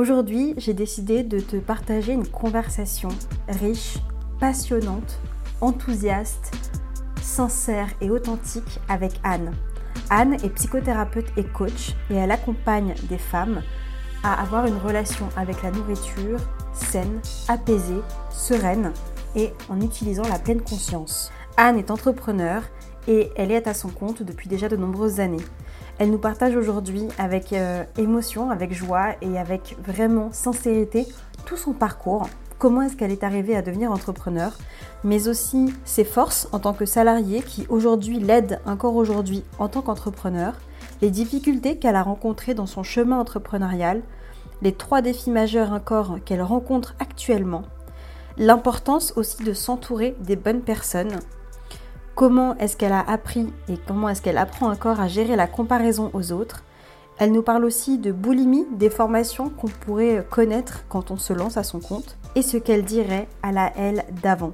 Aujourd'hui, j'ai décidé de te partager une conversation riche, passionnante, enthousiaste, sincère et authentique avec Anne. Anne est psychothérapeute et coach et elle accompagne des femmes à avoir une relation avec la nourriture saine, apaisée, sereine et en utilisant la pleine conscience. Anne est entrepreneur et elle est à son compte depuis déjà de nombreuses années. Elle nous partage aujourd'hui avec euh, émotion, avec joie et avec vraiment sincérité tout son parcours, comment est-ce qu'elle est arrivée à devenir entrepreneur, mais aussi ses forces en tant que salariée qui aujourd'hui l'aide encore aujourd'hui en tant qu'entrepreneur, les difficultés qu'elle a rencontrées dans son chemin entrepreneurial, les trois défis majeurs encore qu'elle rencontre actuellement, l'importance aussi de s'entourer des bonnes personnes comment est-ce qu'elle a appris et comment est-ce qu'elle apprend encore à gérer la comparaison aux autres. Elle nous parle aussi de boulimie, des formations qu'on pourrait connaître quand on se lance à son compte, et ce qu'elle dirait à la elle d'avant.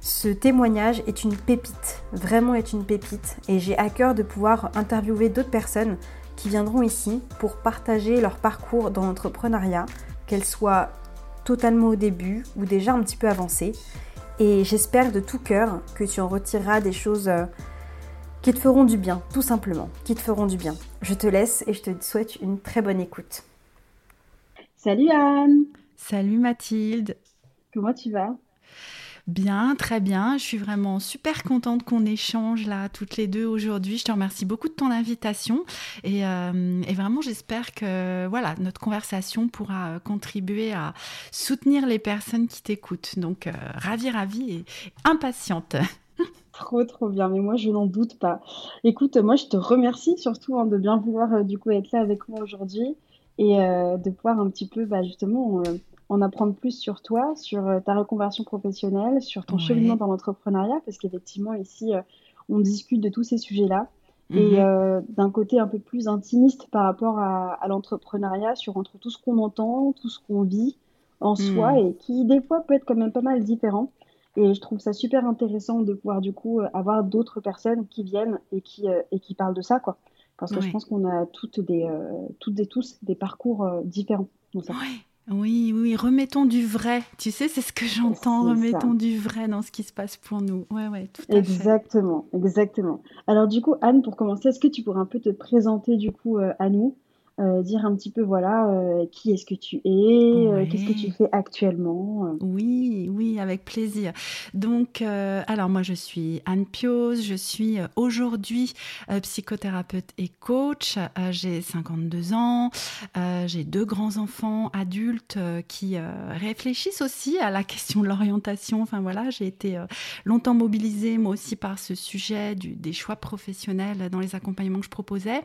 Ce témoignage est une pépite, vraiment est une pépite, et j'ai à cœur de pouvoir interviewer d'autres personnes qui viendront ici pour partager leur parcours dans l'entrepreneuriat, qu'elles soient totalement au début ou déjà un petit peu avancées, et j'espère de tout cœur que tu en retireras des choses euh, qui te feront du bien, tout simplement, qui te feront du bien. Je te laisse et je te souhaite une très bonne écoute. Salut Anne Salut Mathilde Comment tu vas? Bien, très bien. Je suis vraiment super contente qu'on échange là toutes les deux aujourd'hui. Je te remercie beaucoup de ton invitation et, euh, vraiment j'espère que voilà notre conversation pourra euh, contribuer à soutenir les personnes qui t'écoutent. Donc euh, ravie, ravie et impatiente. Trop, trop bien. Mais moi, je n'en doute pas. Écoute, moi, je te remercie surtout hein, de bien vouloir du coup être là avec moi aujourd'hui et de pouvoir un petit peu, bah, justement, en apprendre plus sur toi, sur euh, ta reconversion professionnelle, sur ton cheminement dans l'entrepreneuriat, parce qu'effectivement, ici, euh, on discute de tous ces sujets-là. Et mhm. euh, d'un côté un peu plus intimiste par rapport à, l'entrepreneuriat, sur entre tout ce qu'on entend, tout ce qu'on vit en soi, mhm. et qui des fois peut être quand même pas mal différent. Et je trouve ça super intéressant de pouvoir du coup avoir d'autres personnes qui viennent et qui, et qui parlent de ça, quoi. Parce que je pense qu'on a toutes des, toutes et tous des parcours différents. Ça. Oui, oui, remettons du vrai. Tu sais, c'est ce que j'entends. Remettons du vrai dans ce qui se passe pour nous. Ouais, ouais, tout à exactement, fait. Exactement, Alors du coup, Anne, pour commencer, est-ce que tu pourrais un peu te présenter du coup euh, à nous? Euh, dire un petit peu voilà euh, qui est-ce que tu es, euh, qu'est-ce que tu fais actuellement. Oui, oui, avec plaisir. Donc, alors moi je suis Anne Pios, je suis aujourd'hui psychothérapeute et coach. j'ai 52 ans, j'ai deux grands enfants adultes qui réfléchissent aussi à la question de l'orientation. Enfin voilà, j'ai été longtemps mobilisée moi aussi par ce sujet du, des choix professionnels dans les accompagnements que je proposais.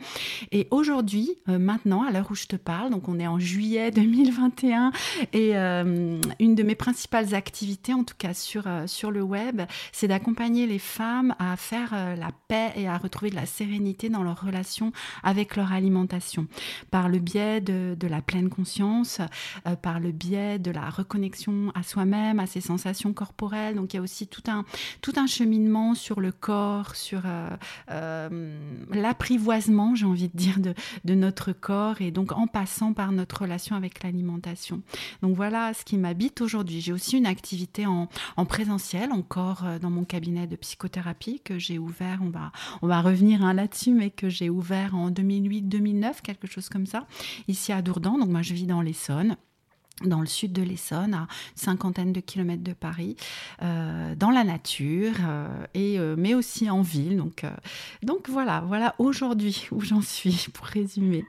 Et aujourd'hui, maintenant à l'heure où je te parle. Donc, on est en juillet 2021 et euh, une de mes principales activités, en tout cas sur, euh, sur le web, c'est d'accompagner les femmes à faire euh, la paix et à retrouver de la sérénité dans leur relation avec leur alimentation par le biais de, de la pleine conscience, par le biais de la reconnexion à soi-même, à ses sensations corporelles. Donc, il y a aussi tout un, tout un cheminement sur le corps, sur l'apprivoisement, j'ai envie de dire, de, de notre corps et donc en passant par notre relation avec l'alimentation. Donc voilà ce qui m'habite aujourd'hui. J'ai aussi une activité en, présentiel encore euh, dans mon cabinet de psychothérapie que j'ai ouvert, on va, on va revenir hein, là-dessus, mais que j'ai ouvert en 2008-2009, quelque chose comme ça, ici à Dourdan. Donc moi je vis dans l'Essonne dans le sud de l'Essonne, à cinquantaine de kilomètres de Paris, euh, dans la nature, euh, et, mais aussi en ville. Donc, donc voilà, voilà aujourd'hui où j'en suis, pour résumer.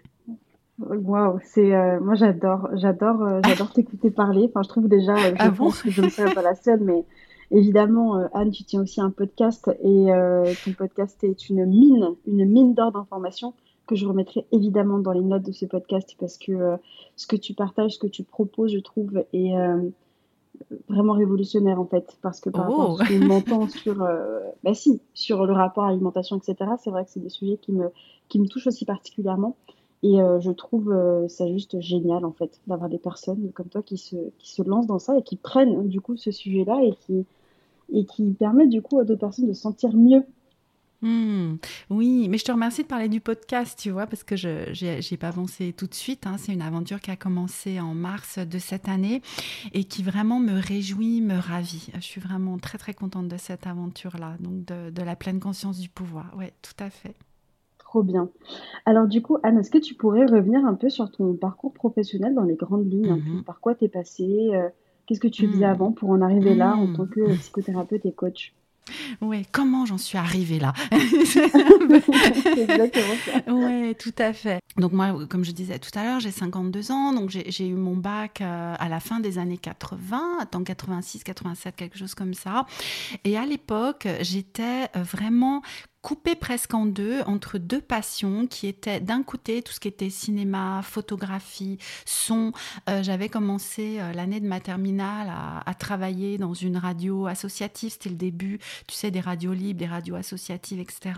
Waouh, c'est euh, moi j'adore, j'adore, euh, j'adore t'écouter parler. Enfin, je trouve déjà, euh, je ah pense que je ne serai pas la seule, mais évidemment, Anne, tu tiens aussi un podcast et ton podcast est une mine, une mine d'or d'informations que je remettrai évidemment dans les notes de ce podcast parce que ce que tu partages, ce que tu proposes, je trouve, est, vraiment révolutionnaire en fait, parce que par rapport à ce qu'on entend sur, bah si, sur le rapport à l'alimentation, etc., c'est vrai que c'est des sujets qui me, qui me touchent aussi particulièrement. Et je trouve ça juste génial en fait, d'avoir des personnes comme toi qui se, qui se lancent dans ça et qui prennent du coup ce sujet-là et qui, et qui permettent du coup à d'autres personnes de se sentir mieux Hmm. oui, mais je te remercie de parler du podcast, tu vois, parce que je n'ai pas avancé tout de suite. Hein. C'est une aventure qui a commencé en mars de cette année et qui vraiment me réjouit, me ravit. Je suis vraiment très très contente de cette aventure-là, donc de, la pleine conscience du pouvoir. Oui, tout à fait. Trop bien. Alors du coup, Anne, est-ce que tu pourrais revenir un peu sur ton parcours professionnel dans les grandes lignes mhm. Par quoi tu es passée euh, Qu'est-ce que tu faisais hmm. avant pour en arriver là en hmm. tant que psychothérapeute et coach? Oui, comment j'en suis arrivée là? Oui, tout à fait. Donc moi, comme je disais tout à l'heure, j'ai 52 ans, donc j'ai eu mon bac euh, à la fin des années 80, en 86, 87, quelque chose comme ça. Et à l'époque, j'étais euh, vraiment coupé presque en deux entre deux passions qui étaient d'un côté tout ce qui était cinéma, photographie, son. Euh, j'avais commencé euh, l'année de ma terminale à, travailler dans une radio associative. C'était le début, tu sais, des radios libres, des radios associatives, etc.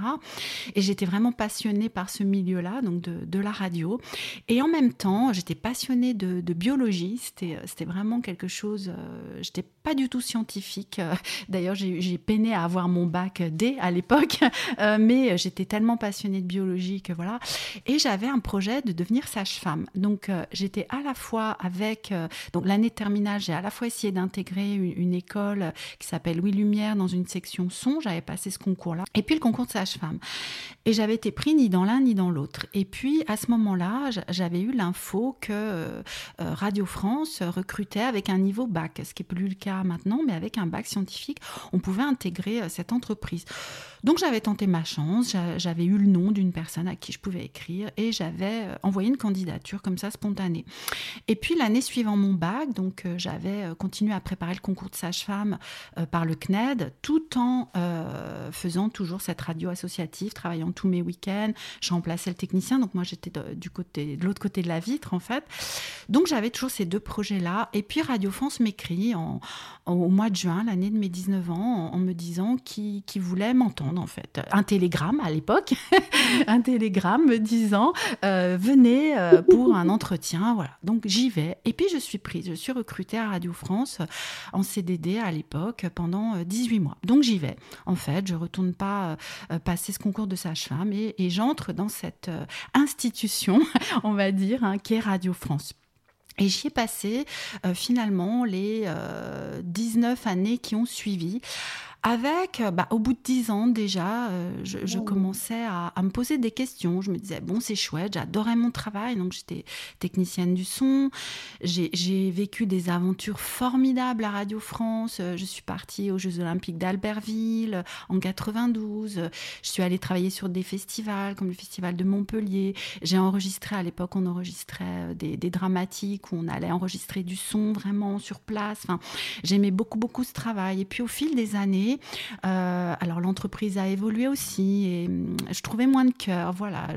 Et j'étais vraiment passionnée par ce milieu-là, donc de, la radio. Et en même temps, j'étais passionnée de, biologie. C'était, c'était vraiment quelque chose. Euh, j'étais pas du tout scientifique. D'ailleurs, j'ai peiné à avoir mon bac D à l'époque. Euh, mais j'étais tellement passionnée de biologie que voilà. Et j'avais un projet de devenir sage-femme. Donc euh, j'étais à la fois avec, euh, donc l'année terminale, j'ai à la fois essayé d'intégrer une, école qui s'appelle Louis Lumière dans une section son. J'avais passé ce concours-là. Et puis le concours de sage-femme. Et j'avais été pris ni dans l'un ni dans l'autre. Et puis à ce moment-là, j'avais eu l'info que Radio France recrutait avec un niveau bac, ce qui n'est plus le cas maintenant, mais avec un bac scientifique, on pouvait intégrer cette entreprise. Donc j'avais tenté ma chance, j'avais eu le nom d'une personne à qui je pouvais écrire et j'avais euh, envoyé une candidature comme ça spontanée. Et puis l'année suivant mon bac, donc euh, j'avais euh, continué à préparer le concours de sage-femme par le CNED, tout en faisant toujours cette radio associative, travaillant tous mes week-ends. Je remplaçais le technicien, donc moi j'étais du côté, de l'autre côté de la vitre en fait. Donc j'avais toujours ces deux projets-là. Et puis Radio France m'écrit au mois de juin, l'année de mes 19 ans, en, me disant qu'il voulait m'entendre en fait. Un télégramme à l'époque, un télégramme me disant euh, venez euh, pour un entretien. Voilà. Donc j'y vais. Et puis je suis prise. Je suis recrutée à Radio France en CDD à l'époque pendant 18 euh, mois. Donc j'y vais. En fait, je retourne pas passer ce concours de sage-femme et, j'entre dans cette institution, on va dire, hein, qui est Radio France. Et j'y ai passé finalement les 19 années qui ont suivi avec, euh, bah, au bout de dix ans déjà, euh, je, commençais à, me poser des questions. Je me disais, bon, c'est chouette, j'adorais mon travail, donc j'étais technicienne du son. J'ai vécu des aventures formidables à Radio France. Euh, je suis partie aux Jeux Olympiques d'Albertville en 92. Je suis allée travailler sur des festivals comme le Festival de Montpellier. J'ai enregistré, à l'époque, on enregistrait des, des, dramatiques où on allait enregistrer du son vraiment sur place. Enfin, J'aimais beaucoup, beaucoup ce travail. Et puis au fil des années, euh, alors l'entreprise a évolué aussi et hum, je trouvais moins de cœur. Voilà,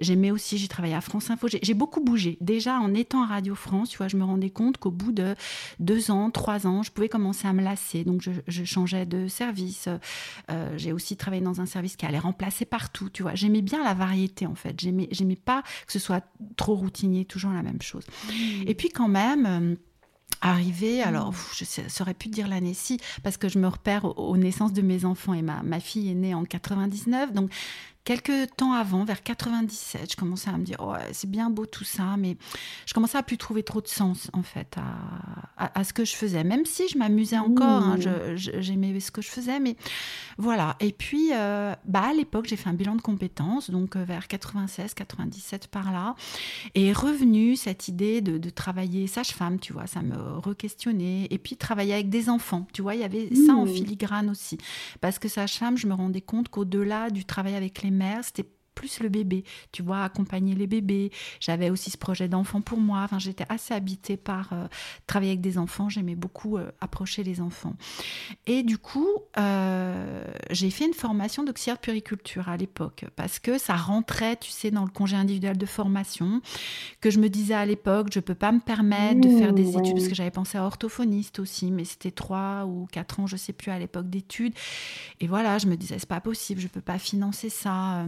j'aimais aussi, j'ai travaillé à France Info, j'ai beaucoup bougé. Déjà en étant à Radio France, tu vois, je me rendais compte qu'au bout de deux ans, trois ans, je pouvais commencer à me lasser. Donc je, changeais de service. Euh, j'ai aussi travaillé dans un service qui allait remplacer partout. Tu vois, j'aimais bien la variété en fait. J'aimais, pas que ce soit trop routinier, toujours la même chose. Mmh. Et puis quand même hum, arrivé, alors mmh. je saurais plus dire l'année si, parce que je me repère aux, naissances de mes enfants et ma, ma fille est née en 99, donc Quelques temps avant, vers 97, je commençais à me dire, c'est bien beau tout ça, mais je commençais à plus trouver trop de sens, en fait, à, à, ce que je faisais. Même si je m'amusais encore, hein, mmh. j'aimais ce que je faisais, mais voilà. Et puis, euh, bah, à l'époque, j'ai fait un bilan de compétences, donc euh, vers 96, 97 par là, et revenu cette idée de, de travailler sage-femme, tu vois, ça me re-questionnait. Et puis, travailler avec des enfants, tu vois, il y avait ça en mmh. filigrane aussi. Parce que sage-femme, je me rendais compte qu'au-delà du travail avec les mère, c'était plus le bébé, tu vois, accompagner les bébés. J'avais aussi ce projet d'enfant pour moi. Enfin, j'étais assez habitée par euh, travailler avec des enfants. J'aimais beaucoup euh, approcher les enfants. Et du coup, euh, j'ai fait une formation d'auxiliaire de puriculture à l'époque parce que ça rentrait, tu sais, dans le congé individuel de formation. Que je me disais à l'époque, je peux pas me permettre de faire des mmh, études parce que j'avais pensé à orthophoniste aussi, mais c'était trois ou quatre ans, je sais plus à l'époque d'études. Et voilà, je me disais, c'est pas possible, je peux pas financer ça.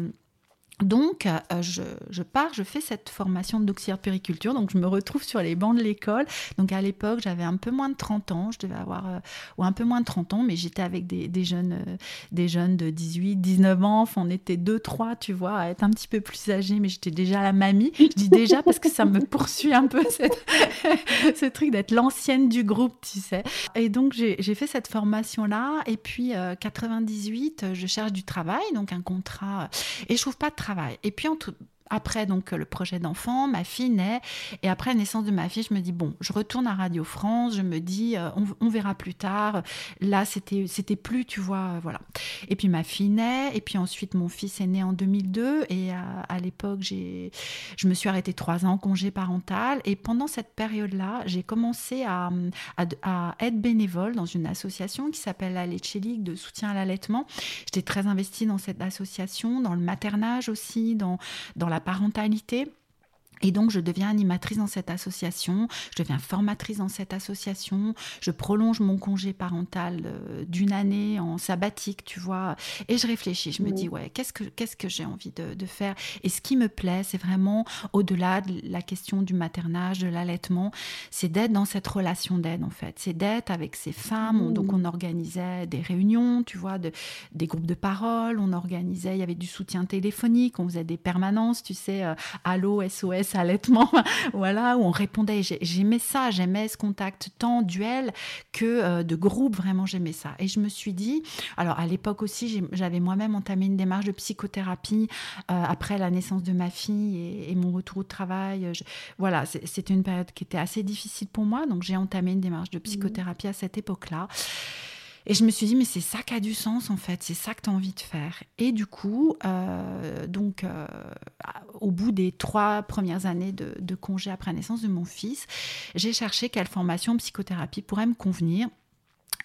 Donc, euh, je, pars, je fais cette formation d'auxiliaire de périculture. Donc, je me retrouve sur les bancs de l'école. Donc, à l'époque, j'avais un peu moins de 30 ans. Je devais avoir, euh, ou un peu moins de 30 ans, mais j'étais avec des, jeunes, euh, des jeunes de 18, 19 ans. Enfin, on était deux, trois, tu vois, à être un petit peu plus âgés, mais j'étais déjà la mamie. Je dis déjà parce que ça me poursuit un peu, ce truc d'être l'ancienne du groupe, tu sais. Et donc, j'ai fait cette formation-là. Et puis, 98, je cherche du travail, donc un contrat. Et je trouve pas de Et puis, en tout, après donc le projet d'enfant, ma fille naît et après la naissance de ma fille, je me dis bon, je retourne à Radio France, je me dis euh, on, verra plus tard. Là, c'était c'était plus, tu vois, euh, voilà. Et puis ma fille naît et puis ensuite mon fils est né en 2002 et à, l'époque j'ai je me suis arrêtée trois ans congé parental et pendant cette période-là, j'ai commencé à, à, être bénévole dans une association qui s'appelle la League de soutien à l'allaitement. J'étais très investie dans cette association, dans le maternage aussi, dans dans la parentalité. Et donc, je deviens animatrice dans cette association, je deviens formatrice dans cette association, je prolonge mon congé parental euh, d'une année en sabbatique, tu vois, et je réfléchis, je me dis, ouais, qu'est-ce que, qu'est-ce que j'ai envie de, faire? Et ce qui me plaît, c'est vraiment, au-delà de la question du maternage, de l'allaitement, c'est d'être dans cette relation d'aide, en fait. C'est d'être avec ces femmes. donc, on organisait des réunions, tu vois, de, des groupes de parole, on organisait, il y avait du soutien téléphonique, on faisait des permanences, tu sais, euh, Allo, SOS, allaitement, voilà, où on répondait. J'aimais ça, j'aimais ce contact tant duel que euh, de groupe, vraiment j'aimais ça. Et je me suis dit, alors à l'époque aussi, j'avais moi-même entamé une démarche de psychothérapie euh, après la naissance de ma fille et, mon retour au travail. voilà, c'était une période qui était assez difficile pour moi, donc j'ai entamé une démarche de mmh. psychothérapie à cette époque-là. Et je me suis dit, mais c'est ça qui a du sens en fait, c'est ça que tu as envie de faire. Et du coup, euh, donc, euh, au bout des trois premières années de, congé après naissance de mon fils, j'ai cherché quelle formation psychothérapie pourrait me convenir.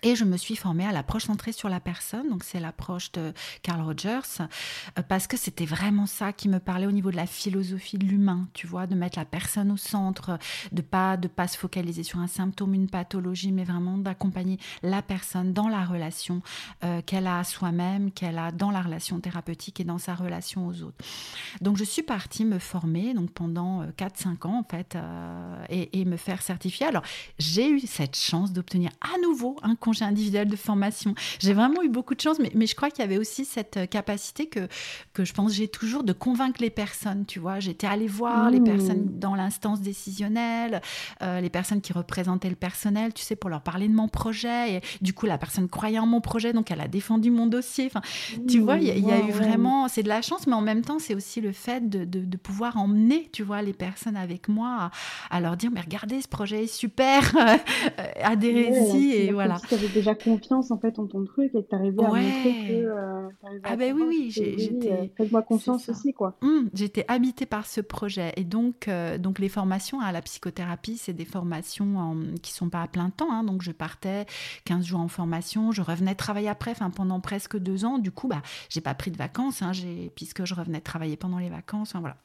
Et je me suis formée à l'approche centrée sur la personne, donc c'est l'approche de Carl Rogers, euh, parce que c'était vraiment ça qui me parlait au niveau de la philosophie de l'humain, tu vois, de mettre la personne au centre, de pas de pas se focaliser sur un symptôme, une pathologie, mais vraiment d'accompagner la personne dans la relation euh, qu'elle a à soi-même, qu'elle a dans la relation thérapeutique et dans sa relation aux autres. Donc je suis partie me former donc pendant 4-5 euh, ans en fait et, et, me faire certifier. Alors j'ai eu cette chance d'obtenir à nouveau un congé individuel de formation. J'ai vraiment eu beaucoup de chance, mais, mais je crois qu'il y avait aussi cette euh, capacité que, que je pense j'ai toujours de convaincre les personnes, tu vois. J'étais allée voir les mmh. personnes dans l'instance décisionnelle, euh, les personnes qui représentaient le personnel, tu sais, pour leur parler de mon projet. Et du coup, la personne croyait en mon projet, donc elle a défendu mon dossier. Enfin, tu vois, il y, a eu vraiment, c'est de la chance, mais en même temps, c'est aussi le fait de, de, pouvoir emmener, tu vois, les personnes avec moi à, leur dire, mais regardez, ce projet est super, adhérez-y, et voilà avais déjà confiance en fait en ton truc et que tu arrivais à montrer que euh, ah ben oui oui j'étais euh, faites-moi confiance aussi quoi. Mmh, j'étais habitée par ce projet et donc euh, donc les formations à la psychothérapie c'est des formations en, qui sont pas à plein temps hein. donc je partais 15 jours en formation je revenais travailler après enfin pendant presque deux ans du coup bah j'ai pas pris de vacances hein, puisque je revenais travailler pendant les vacances voilà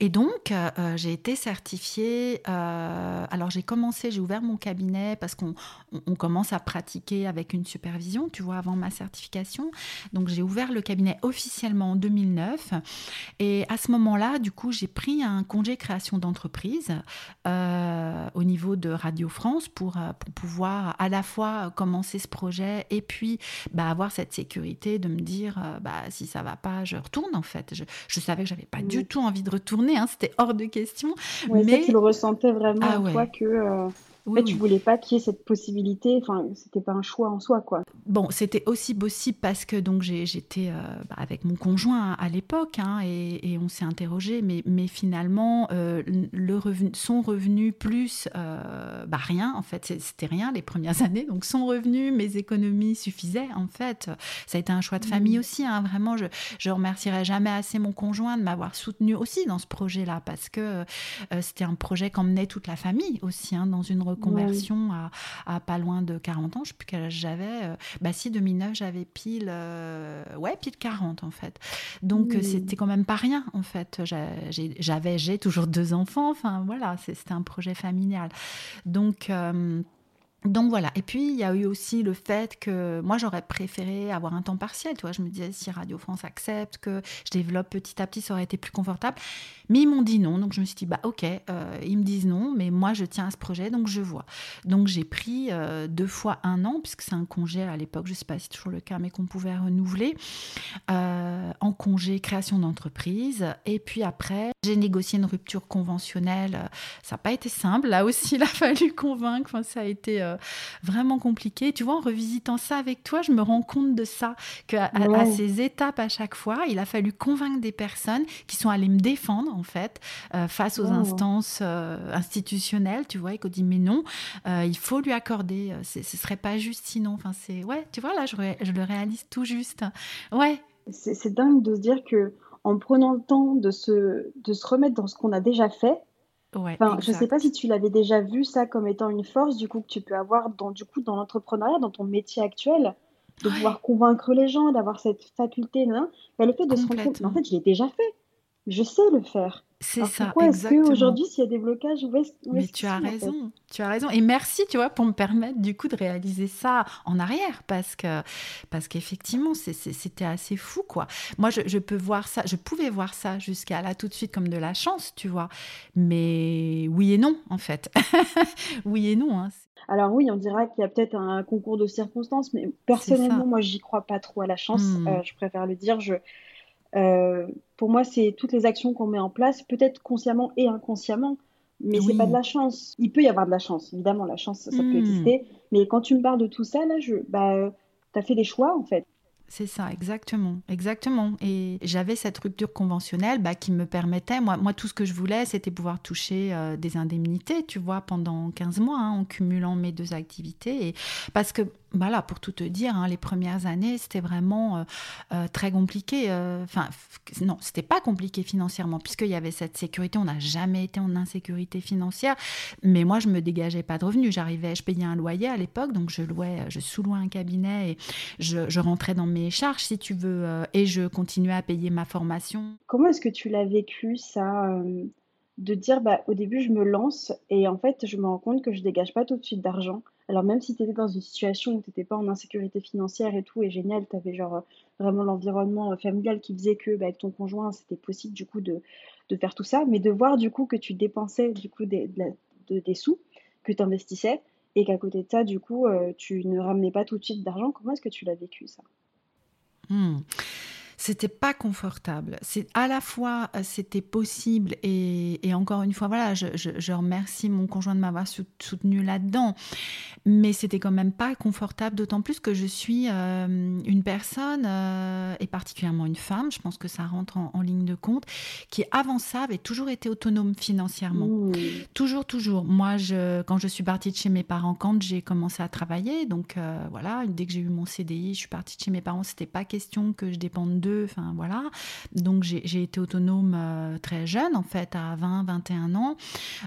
et donc, euh, euh, j'ai été certifiée. Euh, alors, j'ai commencé, j'ai ouvert mon cabinet parce qu'on commence à pratiquer avec une supervision, tu vois, avant ma certification. Donc, j'ai ouvert le cabinet officiellement en 2009. Et à ce moment-là, du coup, j'ai pris un congé création d'entreprise au niveau de Radio France pour, pour pouvoir à la fois commencer ce projet et puis bah, avoir cette sécurité de me dire bah, si ça va pas, je retourne en fait. Je, je savais que j'avais pas du tout envie de retourner, hein, c'était hors de question. mais tu le ressentais vraiment ah toi que. Euh, en fait, voulais pas qu'il y ait cette possibilité. Enfin, c'était pas un choix en soi, quoi. Bon, c'était aussi possible parce que donc j'étais euh, bah, avec mon conjoint à l'époque hein, et, on s'est interrogé, mais, mais finalement, euh, le revenu, son revenu plus euh, bah, rien, en fait, c'était rien les premières années. Donc son revenu, mes économies suffisaient, en fait. Ça a été un choix de famille mmh. aussi. Hein. Vraiment, je, je remercierai jamais assez mon conjoint de m'avoir soutenu aussi dans ce projet-là parce que c'était un projet qu'emmenait toute la famille aussi hein, dans une conversion à, pas loin de 40 ans, je sais plus quel âge j'avais. Euh, bah si, 2009, j'avais pile, euh, ouais, pile 40 en fait. Donc euh, c'était quand même pas rien en fait. J'avais, j'ai toujours deux enfants. Enfin voilà, c'était un projet familial. Donc donc voilà, et puis il y a eu aussi le fait que moi j'aurais préféré avoir un temps partiel, tu vois, je me disais si Radio France accepte que je développe petit à petit, ça aurait été plus confortable. Mais ils m'ont dit non, donc je me suis dit bah ok, euh, ils me disent non, mais moi je tiens à ce projet, donc je vois. Donc j'ai pris euh, deux fois un an, puisque c'est un congé à l'époque, je sais pas si c'est toujours le cas, mais qu'on pouvait renouveler, euh, en congé création d'entreprise. Et puis après, j'ai négocié une rupture conventionnelle, ça n'a pas été simple, là aussi il a fallu convaincre, enfin, ça a été euh, vraiment compliqué. Tu vois, en revisitant ça avec toi, je me rends compte de ça, qu'à à, ces étapes à chaque fois, il a fallu convaincre des personnes qui sont allées me défendre, en fait, euh, face aux instances euh, institutionnelles, tu vois, et qu'on dit, mais non, il faut lui accorder, ce serait pas juste sinon. Enfin, c'est, ouais, tu vois, là, je, je le réalise tout juste. Ouais. C'est dingue de se dire que en prenant le temps de se, de se remettre dans ce qu'on a déjà fait, enfin, je sais pas si tu l'avais déjà vu ça comme étant une force du coup que tu peux avoir dans du coup dans l'entrepreneuriat, dans ton métier actuel, de pouvoir convaincre les gens, d'avoir cette faculté, là. Bah, le fait de se rendre compte, en fait, je l'ai déjà fait, je sais le faire. C'est ça, pourquoi est-ce qu'aujourd'hui, s'il y a des blocages, où est-ce Mais tu as raison, tu as raison. Et merci, tu vois, pour me permettre du coup de réaliser ça en arrière, parce que parce qu'effectivement, c'était assez fou, quoi. Moi, je, peux voir ça, je pouvais voir ça jusqu'à là tout de suite comme de la chance, tu vois. Mais oui et non, en fait. oui et non. Hein. Alors oui, on dira qu'il y a peut-être un concours de circonstances, mais personnellement, moi, j'y crois pas trop à la chance. Hmm. Euh, je préfère le dire. Je euh, pour moi, c'est toutes les actions qu'on met en place, peut-être consciemment et inconsciemment, mais c'est pas de la chance. Il peut y avoir de la chance, évidemment, la chance, ça peut hmm. exister. Mais quand tu me parles de tout ça, là, je, bah, tu as fait des choix, en fait. C'est ça, exactement, exactement. Et j'avais cette rupture conventionnelle bah, qui me permettait, moi, moi, tout ce que je voulais, c'était pouvoir toucher euh, des indemnités, tu vois, pendant 15 mois, hein, en cumulant mes deux activités. Et parce que voilà, pour tout te dire, hein, les premières années, c'était vraiment euh, euh, très compliqué. Euh, enfin, non, c'était pas compliqué financièrement, puisqu'il y avait cette sécurité. On n'a jamais été en insécurité financière. Mais moi, je me dégageais pas de revenus. J'arrivais, je payais un loyer à l'époque, donc je louais, je sous-louais un cabinet et je, rentrais dans mes charges, si tu veux, et je continuais à payer ma formation. Comment est-ce que tu l'as vécu, ça de dire bah, au début je me lance et en fait je me rends compte que je dégage pas tout de suite d'argent? Alors même si tu étais dans une situation où tu n'étais pas en insécurité financière et tout, et génial, tu avais genre vraiment l'environnement euh, familial qui faisait que bah, avec ton conjoint, c'était possible du coup de, faire tout ça, mais de voir du coup que tu dépensais du coup des, des sous, que tu investissais, et qu'à côté de ça, du coup, euh, tu ne ramenais pas tout de suite d'argent, comment est-ce que tu l'as vécu ça? Hmm c'était pas confortable. C'est à la fois euh, c'était possible et, encore une fois voilà, je, remercie mon conjoint de m'avoir soutenu là-dedans, mais c'était quand même pas confortable. D'autant plus que je suis euh, une personne euh, et particulièrement une femme, je pense que ça rentre en, ligne de compte, qui avant ça avait toujours été autonome financièrement, mmh. toujours toujours. Moi, je, quand je suis partie de chez mes parents, quand j'ai commencé à travailler, donc voilà, dès que j'ai eu mon CDI, je suis partie de chez mes parents, c'était pas question que je dépende d'eux Enfin voilà. Donc j'ai été autonome euh, très jeune, en fait, à 20, 21 ans.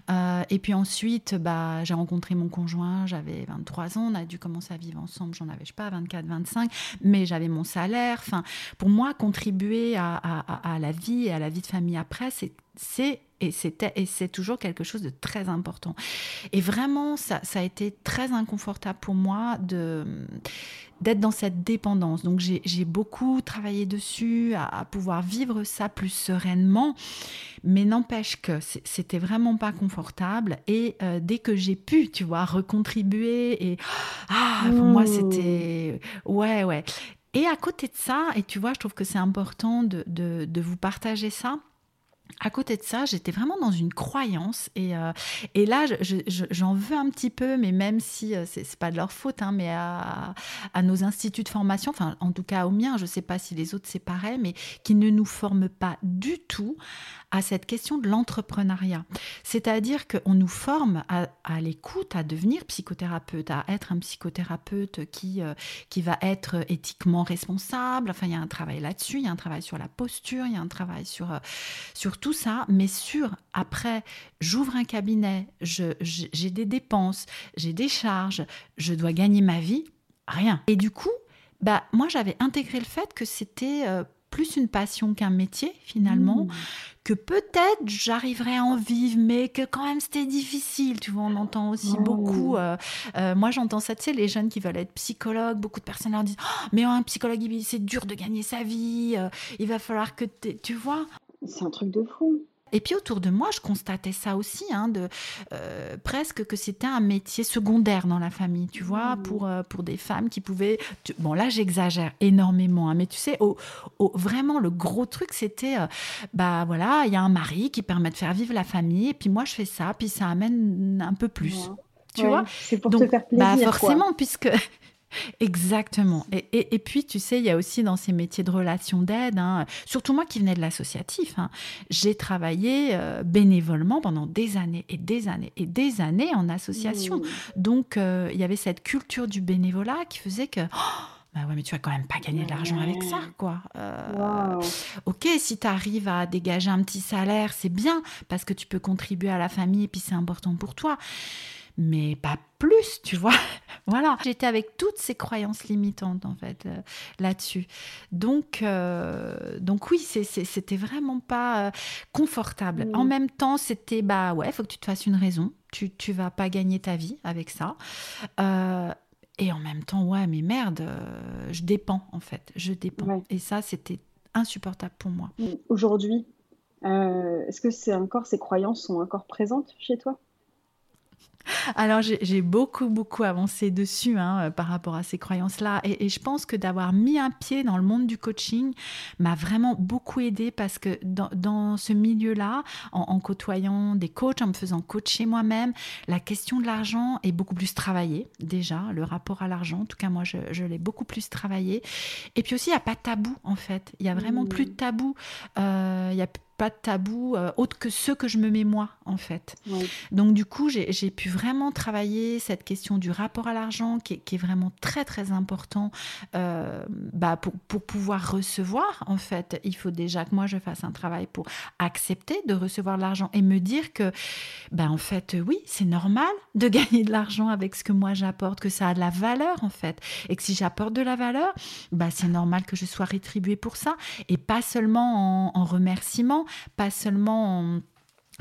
Euh, et puis ensuite, bah, j'ai rencontré mon conjoint, j'avais 23 ans, on a dû commencer à vivre ensemble, j'en avais, je sais pas, 24, 25, mais j'avais mon salaire. Enfin, pour moi, contribuer à, à, la vie et à la vie de famille après, c'est et c'est toujours quelque chose de très important. Et vraiment, ça, ça a été très inconfortable pour moi d'être dans cette dépendance. Donc j'ai beaucoup travaillé dessus, à, pouvoir vivre ça plus sereinement, mais n'empêche que c'était vraiment pas confortable. Et euh, dès que j'ai pu, tu vois, recontribuer, et ah, pour moi mmh. c'était ouais ouais. Et à côté de ça, et tu vois, je trouve que c'est important de, de, de vous partager ça à côté de ça, j'étais vraiment dans une croyance et, euh, là, j'en veux un petit peu, mais même si euh, c'est pas de leur faute, hein, mais à, à, nos instituts de formation, enfin en tout cas au mien, je ne sais pas si les autres c'est pareil, mais qui ne nous forment pas du tout à cette question de l'entrepreneuriat. C'est-à-dire qu'on nous forme à, l'écoute, à devenir psychothérapeute, à être un psychothérapeute qui, euh, qui va être éthiquement responsable. Enfin, il y a un travail là-dessus, il y a un travail sur la posture, il y a un travail sur, euh, sur tout ça, mais sur, après, j'ouvre un cabinet, j'ai des dépenses, j'ai des charges, je dois gagner ma vie, rien. Et du coup, bah, moi, j'avais intégré le fait que c'était euh, plus une passion qu'un métier finalement, mmh. que peut-être j'arriverais à en vivre, mais que quand même c'était difficile. Tu vois, on entend aussi beaucoup. Euh, euh, moi, j'entends ça, tu sais, les jeunes qui veulent être psychologues, beaucoup de personnes leur disent oh, Mais un psychologue, c'est dur de gagner sa vie, euh, il va falloir que tu vois. C'est un truc de fou. Et puis autour de moi, je constatais ça aussi, hein, de, euh, presque que c'était un métier secondaire dans la famille, tu vois, mmh. pour, euh, pour des femmes qui pouvaient... bon, là, j'exagère énormément, hein, mais tu sais, au, vraiment, le gros truc, c'était, euh, bah voilà, il y a un mari qui permet de faire vivre la famille, et puis moi, je fais ça, puis ça amène un peu plus. Tu vois C'est pour te faire bah, plaisir. Bah forcément, puisque Exactement. Et, puis, tu sais, il y a aussi dans ces métiers de relations d'aide, hein, surtout moi qui venais de l'associatif, hein, j'ai travaillé euh, bénévolement pendant des années et des années et des années en association. Mmh. Donc, euh, il y avait cette culture du bénévolat qui faisait que... Oh, bah ouais, mais tu vas quand même pas gagner de l'argent avec ça, quoi. Euh, ok, si tu arrives à dégager un petit salaire, c'est bien, parce que tu peux contribuer à la famille et puis c'est important pour toi mais pas plus, tu vois. voilà. J'étais avec toutes ces croyances limitantes, en fait, euh, là-dessus. Donc, euh, donc oui, c'était vraiment pas euh, confortable. En même temps, c'était, bah ouais, il faut que tu te fasses une raison. Tu, tu vas pas gagner ta vie avec ça. et en même temps, ouais, mais merde, je dépends, en fait. Je dépends. Et ça, c'était insupportable pour moi. Aujourd'hui, est-ce que c'est encore ces croyances sont encore présentes chez toi? alors j'ai beaucoup beaucoup avancé dessus hein, euh, par rapport à ces croyances-là et, je pense que d'avoir mis un pied dans le monde du coaching m'a vraiment beaucoup aidé parce que dans, ce milieu-là, en, côtoyant des coachs, en me faisant coacher moi-même, la question de l'argent est beaucoup plus travaillée déjà, le rapport à l'argent, en tout cas moi je, l'ai beaucoup plus travaillé. Et puis aussi il n'y a pas de tabou en fait, il y a vraiment plus de mmh. tabou, euh, il y a pas de tabou euh, autre que ceux que je me mets moi en fait. Donc du coup j'ai pu vraiment travailler cette question du rapport à l'argent qui, est vraiment très très important euh, bah, pour, pour, pouvoir recevoir en fait. Il faut déjà que moi je fasse un travail pour accepter de recevoir de l'argent et me dire que bah, en fait oui c'est normal de gagner de l'argent avec ce que moi j'apporte, que ça a de la valeur en fait et que si j'apporte de la valeur bah, c'est normal que je sois rétribuée pour ça et pas seulement en remerciement pas seulement en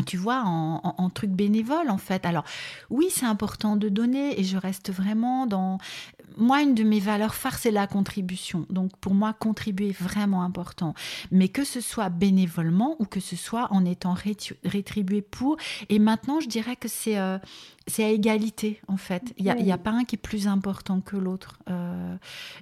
tu vois, en, truc bénévole en fait. Alors oui, c'est important de donner et je reste vraiment dans... Moi, une de mes valeurs phares, c'est la contribution. Donc pour moi, contribuer est vraiment important. Mais que ce soit bénévolement ou que ce soit en étant rétribué pour. Et maintenant, je dirais que c'est... Euh, c'est à égalité en fait. Il n'y a, pas un qui est plus important que l'autre. Euh,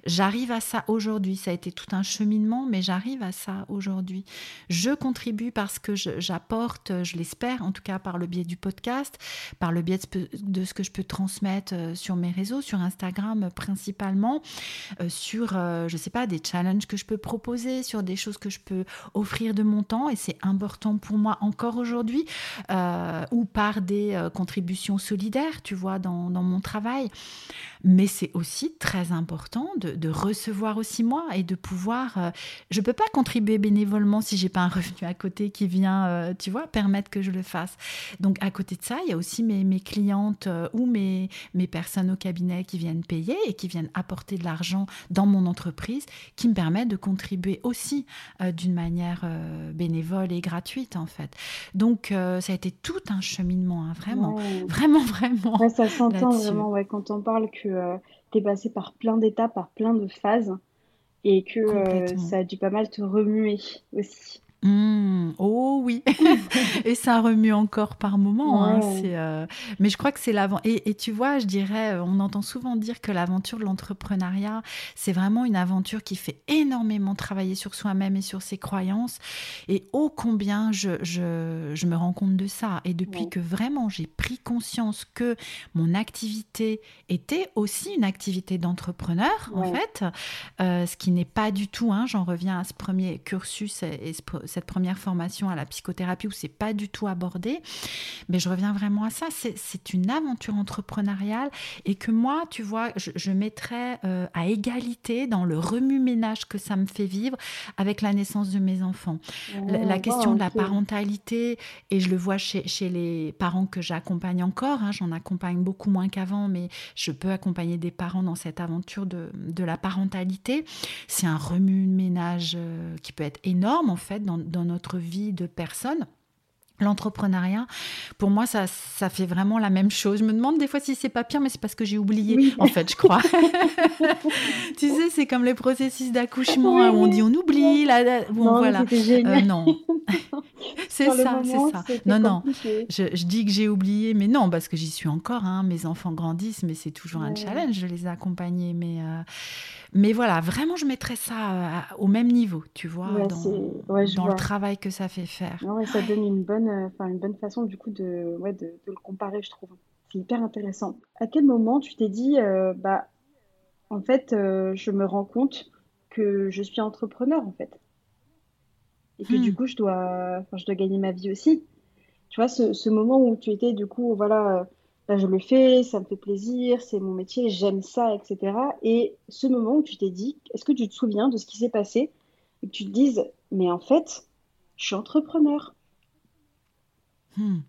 j'arrive à ça aujourd'hui. Ça a été tout un cheminement, mais j'arrive à ça aujourd'hui. Je contribue parce que j'apporte, je, l'espère, en tout cas par le biais du podcast, par le biais de, ce que je peux transmettre euh, sur mes réseaux, sur Instagram principalement, euh, sur, je sais pas, des challenges que je peux proposer, sur des choses que je peux offrir de mon temps, et c'est important pour moi encore aujourd'hui, ou par des contributions solidaire, tu vois, dans, mon travail. Mais c'est aussi très important de, recevoir aussi moi et de pouvoir. Euh, je peux pas contribuer bénévolement si j'ai pas un revenu à côté qui vient, euh, tu vois, permettre que je le fasse. Donc à côté de ça, il y a aussi mes, mes clientes euh, ou mes, mes personnes au cabinet qui viennent payer et qui viennent apporter de l'argent dans mon entreprise, qui me permettent de contribuer aussi d'une manière bénévole et gratuite en fait. Donc ça a été tout un cheminement, hein, vraiment, vraiment vraiment. ça s'entend vraiment, ouais, quand on parle que euh, tu es passé par plein d'étapes, par plein de phases, et que euh, ça a dû pas mal te remuer aussi. Mmh. oh oui, et ça remue encore par moments. Hein, euh, Mais je crois que c'est l'avant. Et, et, tu vois, je dirais, euh, on entend souvent dire que l'aventure de l'entrepreneuriat, c'est vraiment une aventure qui fait énormément travailler sur soi-même et sur ses croyances. Et ô combien je, je, je, me rends compte de ça. Et depuis que vraiment j'ai pris conscience que mon activité était aussi une activité d'entrepreneur, en fait, euh, ce qui n'est pas du tout, hein, j'en reviens à ce premier cursus et, et cette première formation à la psychothérapie où c'est pas du tout abordé. Mais je reviens vraiment à ça. C'est une aventure entrepreneuriale et que moi, tu vois, je, mettrais euh, à égalité dans le remue-ménage que ça me fait vivre avec la naissance de mes enfants. la, question de la parentalité, et je le vois chez, chez les parents que j'accompagne encore, hein, j'en accompagne beaucoup moins qu'avant, mais je peux accompagner des parents dans cette aventure de, de la parentalité. C'est un remue-ménage euh, qui peut être énorme en fait dans, dans notre vie de personne. L'entrepreneuriat, pour moi, ça, ça fait vraiment la même chose. Je me demande des fois si c'est pas pire, mais c'est parce que j'ai oublié, en fait, je crois. tu sais, c'est comme les processus d'accouchement où on dit on oublie. Là, bon, non, voilà. Euh, non, c'est ça, c'est ça. Non, non, je, je, dis que j'ai oublié, mais non, parce que j'y suis encore. Hein. Mes enfants grandissent, mais c'est toujours un challenge de les accompagner. Mais euh, mais voilà, vraiment, je mettrais ça euh, au même niveau, tu vois, dans, le travail que ça fait faire. ça donne une bonne, euh, une bonne façon, du coup, de, de, le comparer, je trouve. C'est hyper intéressant. À quel moment tu t'es dit, euh, bah, en fait, je me rends compte que je suis entrepreneur, en fait. Et que du hmm. coup, je dois, je dois gagner ma vie aussi. Tu vois, ce, ce moment où tu étais, du coup, voilà Là, je le fais, ça me fait plaisir, c'est mon métier, j'aime ça, etc. Et ce moment où tu t'es dit, est-ce que tu te souviens de ce qui s'est passé et que tu te dises, mais en fait, je suis entrepreneur. Hmm.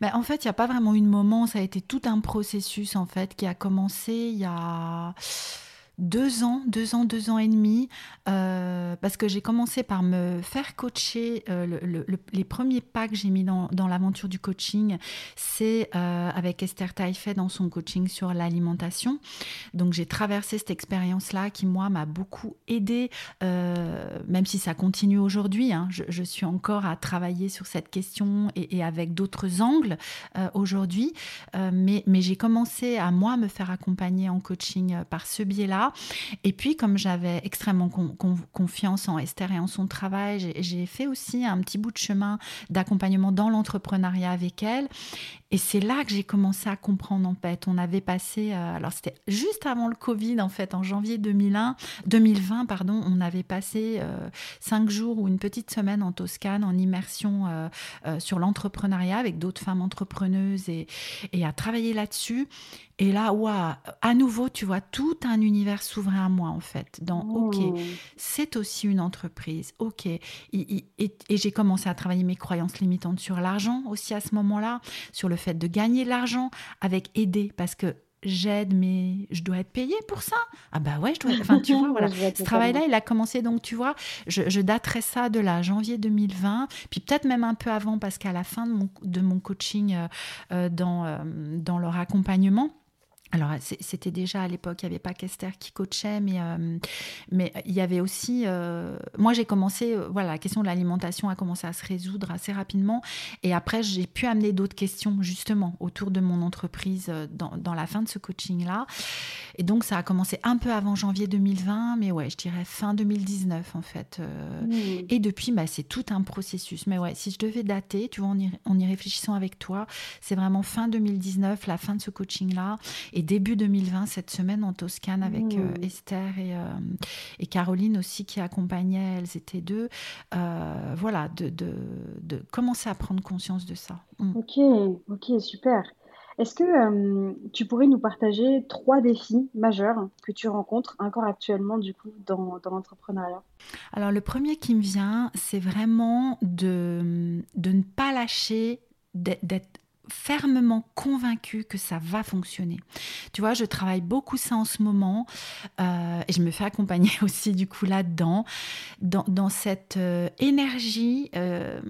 Ben, en fait, il n'y a pas vraiment eu de moment, ça a été tout un processus en fait qui a commencé il y a deux ans, deux ans, deux ans et demi, euh, parce que j'ai commencé par me faire coacher. Euh, les premiers pas que j'ai mis dans, l'aventure du coaching, c'est euh, avec Esther Taïfet dans son coaching sur l'alimentation. Donc j'ai traversé cette expérience-là qui, moi, m'a beaucoup aidée, même si ça continue aujourd'hui. Hein. je, suis encore à travailler sur cette question et, avec d'autres angles aujourd'hui. mais mais j'ai commencé à, moi, me faire accompagner en coaching par ce biais-là. Et puis, comme j'avais extrêmement confiance en Esther et en son travail, j'ai fait aussi un petit bout de chemin d'accompagnement dans l'entrepreneuriat avec elle. Et c'est là que j'ai commencé à comprendre, en fait. On avait passé, euh, alors c'était juste avant le Covid, en fait, en janvier 2001, 2020, pardon, on avait passé euh, cinq jours ou une petite semaine en Toscane en immersion euh, sur l'entrepreneuriat avec d'autres femmes entrepreneuses et, et à travailler là-dessus. Et là, waouh, à nouveau, tu vois, tout un univers s'ouvrait à moi, en fait. Dans, OK, oh. c'est aussi une entreprise. OK. Et, et, j'ai commencé à travailler mes croyances limitantes sur l'argent aussi à ce moment-là, sur le fait de gagner de l'argent avec aider, parce que j'aide, mais je dois être payée pour ça. Ah bah ouais, je dois. Enfin, tu vois, voilà. Ce travail-là, il a commencé, donc tu vois, je, je daterai ça de la janvier 2020, puis peut-être même un peu avant, parce qu'à la fin de mon, de mon coaching euh, euh, dans, euh, dans leur accompagnement, alors, c'était déjà à l'époque, il n'y avait pas qu'Esther qui coachait, mais, euh, mais il y avait aussi. Euh, moi, j'ai commencé, euh, voilà, la question de l'alimentation a commencé à se résoudre assez rapidement. Et après, j'ai pu amener d'autres questions, justement, autour de mon entreprise dans, dans, la fin de ce coaching-là. Et donc, ça a commencé un peu avant janvier 2020, mais ouais, je dirais fin 2019, en fait. Mmh. Et depuis, bah, c'est tout un processus. Mais ouais, si je devais dater, tu vois, en y, en y réfléchissant avec toi, c'est vraiment fin 2019, la fin de ce coaching-là. Et début 2020, cette semaine en Toscane avec euh, mmh. Esther et, euh, et, Caroline aussi qui accompagnaient, elles étaient deux. Euh, voilà, de, de, de, commencer à prendre conscience de ça. Mmh. Ok, ok, super. Est-ce que tu pourrais nous partager trois défis majeurs que tu rencontres encore actuellement du coup dans, dans l'entrepreneuriat? Alors le premier qui me vient, c'est vraiment de, de ne pas lâcher, d'être fermement convaincue que ça va fonctionner. Tu vois, je travaille beaucoup ça en ce moment euh, et je me fais accompagner aussi du coup là-dedans, dans, cette euh, énergie. Euh,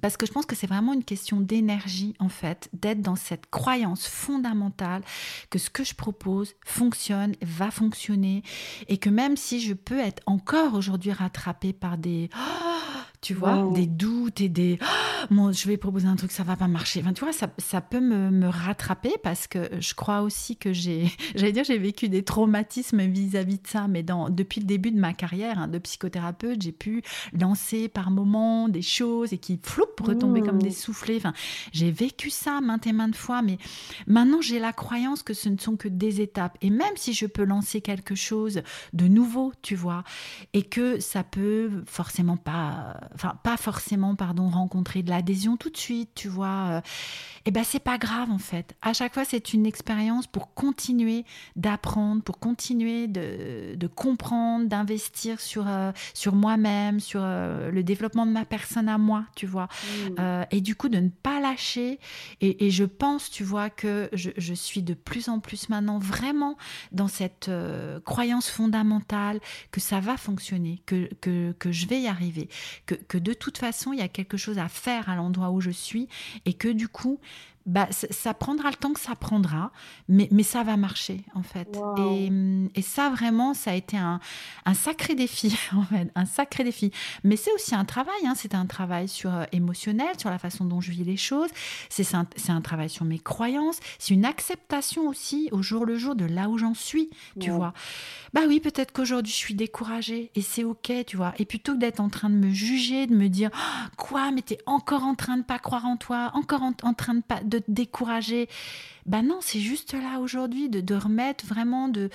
parce que je pense que c'est vraiment une question d'énergie, en fait, d'être dans cette croyance fondamentale que ce que je propose fonctionne, va fonctionner, et que même si je peux être encore aujourd'hui rattrapée par des... Oh, tu vois, des doutes et des oh, je vais proposer un truc, ça va pas marcher. Enfin, tu vois, ça, ça peut me, me, rattraper parce que je crois aussi que j'ai, j'allais dire, j'ai vécu des traumatismes vis-à-vis de ça, mais dans, depuis le début de ma carrière hein, de psychothérapeute, j'ai pu lancer par moments des choses et qui floup retomber comme des mmh. soufflets. Enfin, j'ai vécu ça maintes et maintes fois, mais maintenant j'ai la croyance que ce ne sont que des étapes. Et même si je peux lancer quelque chose de nouveau, tu vois, et que ça peut forcément pas, enfin pas forcément, pardon, rencontrer de l'adhésion tout de suite, tu vois, et euh, eh ben c'est pas grave en fait. À chaque fois, c'est une expérience pour continuer d'apprendre, pour continuer de, de comprendre, d'investir sur, euh, sur moi-même, sur euh, le développement de ma personne à moi, tu vois. Mmh. et du coup, de ne pas lâcher. Et, et je pense, tu vois, que je, je, suis de plus en plus maintenant vraiment dans cette croyance fondamentale que ça va fonctionner, que, que, que je vais y arriver, que, que de toute façon, il y a quelque chose à faire à l'endroit où je suis et que du coup, bah, ça prendra le temps que ça prendra, mais, mais ça va marcher en fait. Et, et, ça vraiment, ça a été un, un, sacré défi, en fait, un sacré défi. Mais c'est aussi un travail, hein, c'est un travail sur euh, émotionnel, sur la façon dont je vis les choses, c'est un, un, travail sur mes croyances, c'est une acceptation aussi au jour le jour de là où j'en suis, tu vois. Bah oui, peut-être qu'aujourd'hui je suis découragée et c'est ok, tu vois. Et plutôt que d'être en train de me juger, de me dire «Oh, quoi, mais t'es encore en train de pas croire en toi, encore en, en train de pas de te décourager. Ben non, c'est juste là aujourd'hui de, de, remettre vraiment de,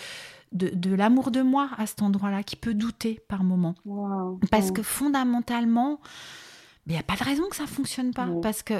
de, de l'amour de moi à cet endroit-là qui peut douter par moment. Parce que fondamentalement, il n'y a pas de raison que ça fonctionne pas. Parce que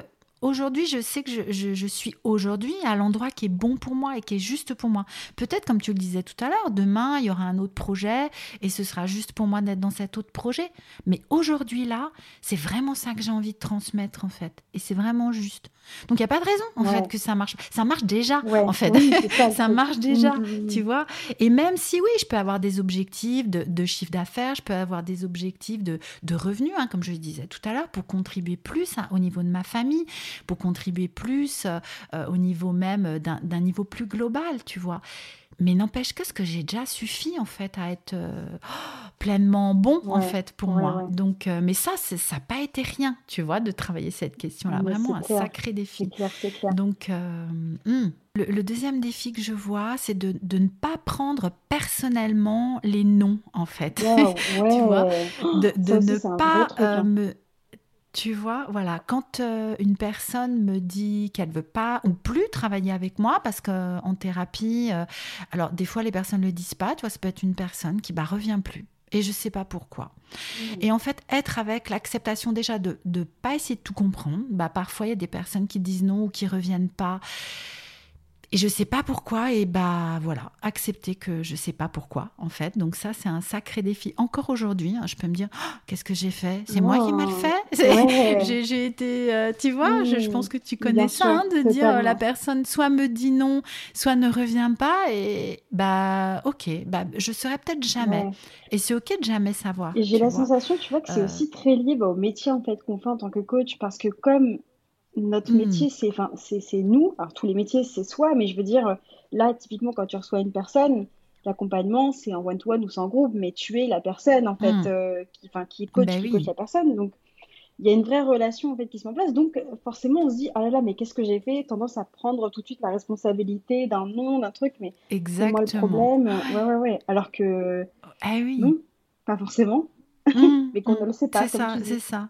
Aujourd'hui, je sais que je, je, suis aujourd'hui à l'endroit qui est bon pour moi et qui est juste pour moi. Peut-être, comme tu le disais tout à l'heure, demain, il y aura un autre projet et ce sera juste pour moi d'être dans cet autre projet. Mais aujourd'hui, là, c'est vraiment ça que j'ai envie de transmettre, en fait. Et c'est vraiment juste. Donc, il n'y a pas de raison, en fait, que ça marche. Ça marche déjà, en fait. ça, marche déjà, mm, mm, mm. tu vois. Et même si, oui, je peux avoir des objectifs de, de chiffre d'affaires, je peux avoir des objectifs de, de revenus, hein, comme je le disais tout à l'heure, pour contribuer plus hein, au niveau de ma famille pour contribuer plus euh, euh, au niveau même d'un niveau plus global, tu vois. Mais n'empêche que ce que j'ai déjà suffit en fait à être euh, pleinement bon en fait pour moi. Donc, mais ça, ça n'a pas été rien, tu vois, de travailler cette question-là. Vraiment un sacré défi. Clair, clair. Donc, hmm. le, deuxième défi que je vois, c'est de, de, ne pas prendre personnellement les noms en fait. tu vois, de, de ne pas hein. me tu vois, voilà, quand euh, une personne me dit qu'elle veut pas ou plus travailler avec moi, parce qu'en thérapie, euh, alors des fois les personnes ne le disent pas, tu vois, ça peut être une personne qui bah, revient plus. Et je ne sais pas pourquoi. Mmh. Et en fait, être avec l'acceptation déjà de ne pas essayer de tout comprendre. Bah, parfois, il y a des personnes qui disent non ou qui reviennent pas. Et je sais pas pourquoi, et bah voilà, accepter que je sais pas pourquoi, en fait. Donc ça, c'est un sacré défi. Encore aujourd'hui, hein, je peux me dire, oh, qu'est-ce que j'ai fait? C'est moi qui mal fait J'ai été, euh, tu vois, je, pense que tu connais ça, hein, de dire euh, la personne soit me dit non, soit ne revient pas, et bah ok, bah je serai peut-être jamais. Et c'est ok de jamais savoir. Et j'ai la sensation, tu vois, que c'est euh. aussi très lié bah, au métier en fait qu'on fait en tant que coach, parce que comme notre hmm. métier, c'est, enfin, c'est, nous. Alors, tous les métiers, c'est soi, mais je veux dire, là, typiquement, quand tu reçois une personne, l'accompagnement, c'est en one-to-one ou c'est en groupe, mais tu es la personne, en fait, hmm. euh, qui, qui coach, ben qui coach la personne. Donc, il y a une vraie relation, en fait, qui se met en place. Donc, forcément, on se dit, ah là là, mais qu'est-ce que j'ai fait? Tendance à prendre tout de suite la responsabilité d'un nom, d'un truc, mais c'est moi le problème. Ouais, ouais, ouais. Alors que. Ah oui. pas forcément. Hmm. mais qu'on ne le sait pas. C'est ça, c'est ça.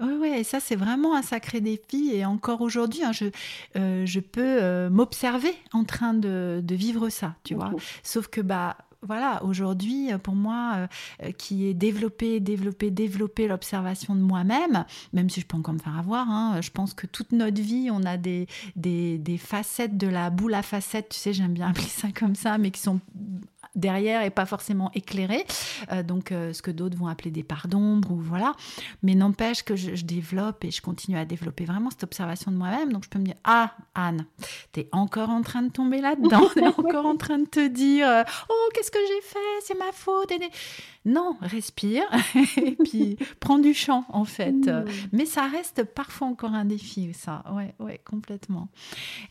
Oui, ouais, et ça c'est vraiment un sacré défi. Et encore aujourd'hui, hein, je, euh, je peux euh, m'observer en train de, de, vivre ça, tu vois. Sauf que bah voilà, aujourd'hui, pour moi, euh, qui est développé, développé, développé l'observation de moi-même, même si je peux encore me faire avoir, hein, je pense que toute notre vie, on a des, des, des, facettes de la boule à facettes, tu sais, j'aime bien appeler ça comme ça, mais qui sont derrière et pas forcément éclairé. Euh, donc, euh, ce que d'autres vont appeler des parts d'ombre ou voilà. Mais n'empêche que je, développe et je continue à développer vraiment cette observation de moi-même. Donc, je peux me dire Ah, Anne, tu es encore en train de tomber là-dedans. tu es encore en train de te dire euh, Oh, qu'est-ce que j'ai fait? C'est ma faute. Non, respire et puis prends du champ en fait. Mmh. Mais ça reste parfois encore un défi, ça. Ouais, ouais, complètement.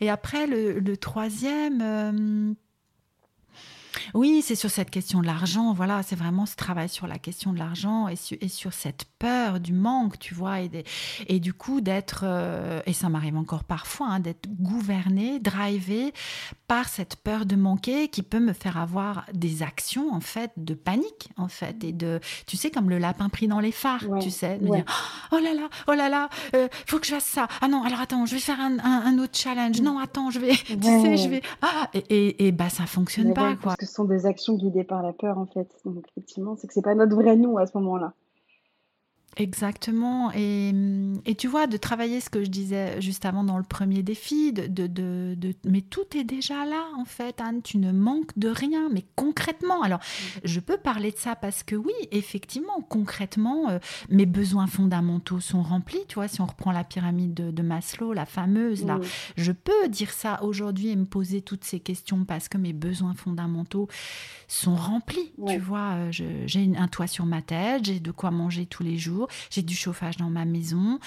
Et après, le, le troisième Oui, c'est sur cette question de l'argent. Voilà, c'est vraiment ce travail sur la question de l'argent et, sur cette peur du manque, tu vois, et, et du coup d'être, euh, et ça m'arrive encore parfois, hein, d'être gouverné, drivé par cette peur de manquer qui peut me faire avoir des actions en fait de panique en fait et de, tu sais, comme le lapin pris dans les phares, tu sais, de dire oh là là, oh là là, euh, faut que je fasse ça. Ah non, alors attends, je vais faire un, autre challenge. Non, attends, je vais, tu sais, je vais. Ah, et, et, et bah ça fonctionne pas quoi ce sont des actions guidées par la peur, en fait. Donc, effectivement, c'est que c'est pas notre vrai nous à ce moment-là. Exactement. Et, et, tu vois, de travailler ce que je disais juste avant dans le premier défi, de, de, de, mais tout est déjà là, en fait, Anne. Tu ne manques de rien, mais concrètement. Alors, mm. je peux parler de ça parce que oui, effectivement, concrètement, euh, mes besoins fondamentaux sont remplis. Tu vois, si on reprend la pyramide de, Maslow, la fameuse, là, mm. je peux dire ça aujourd'hui et me poser toutes ces questions parce que mes besoins fondamentaux sont remplis. Tu vois, euh, j'ai un toit sur ma tête, j'ai de quoi manger tous les jours j'ai du chauffage dans ma maison,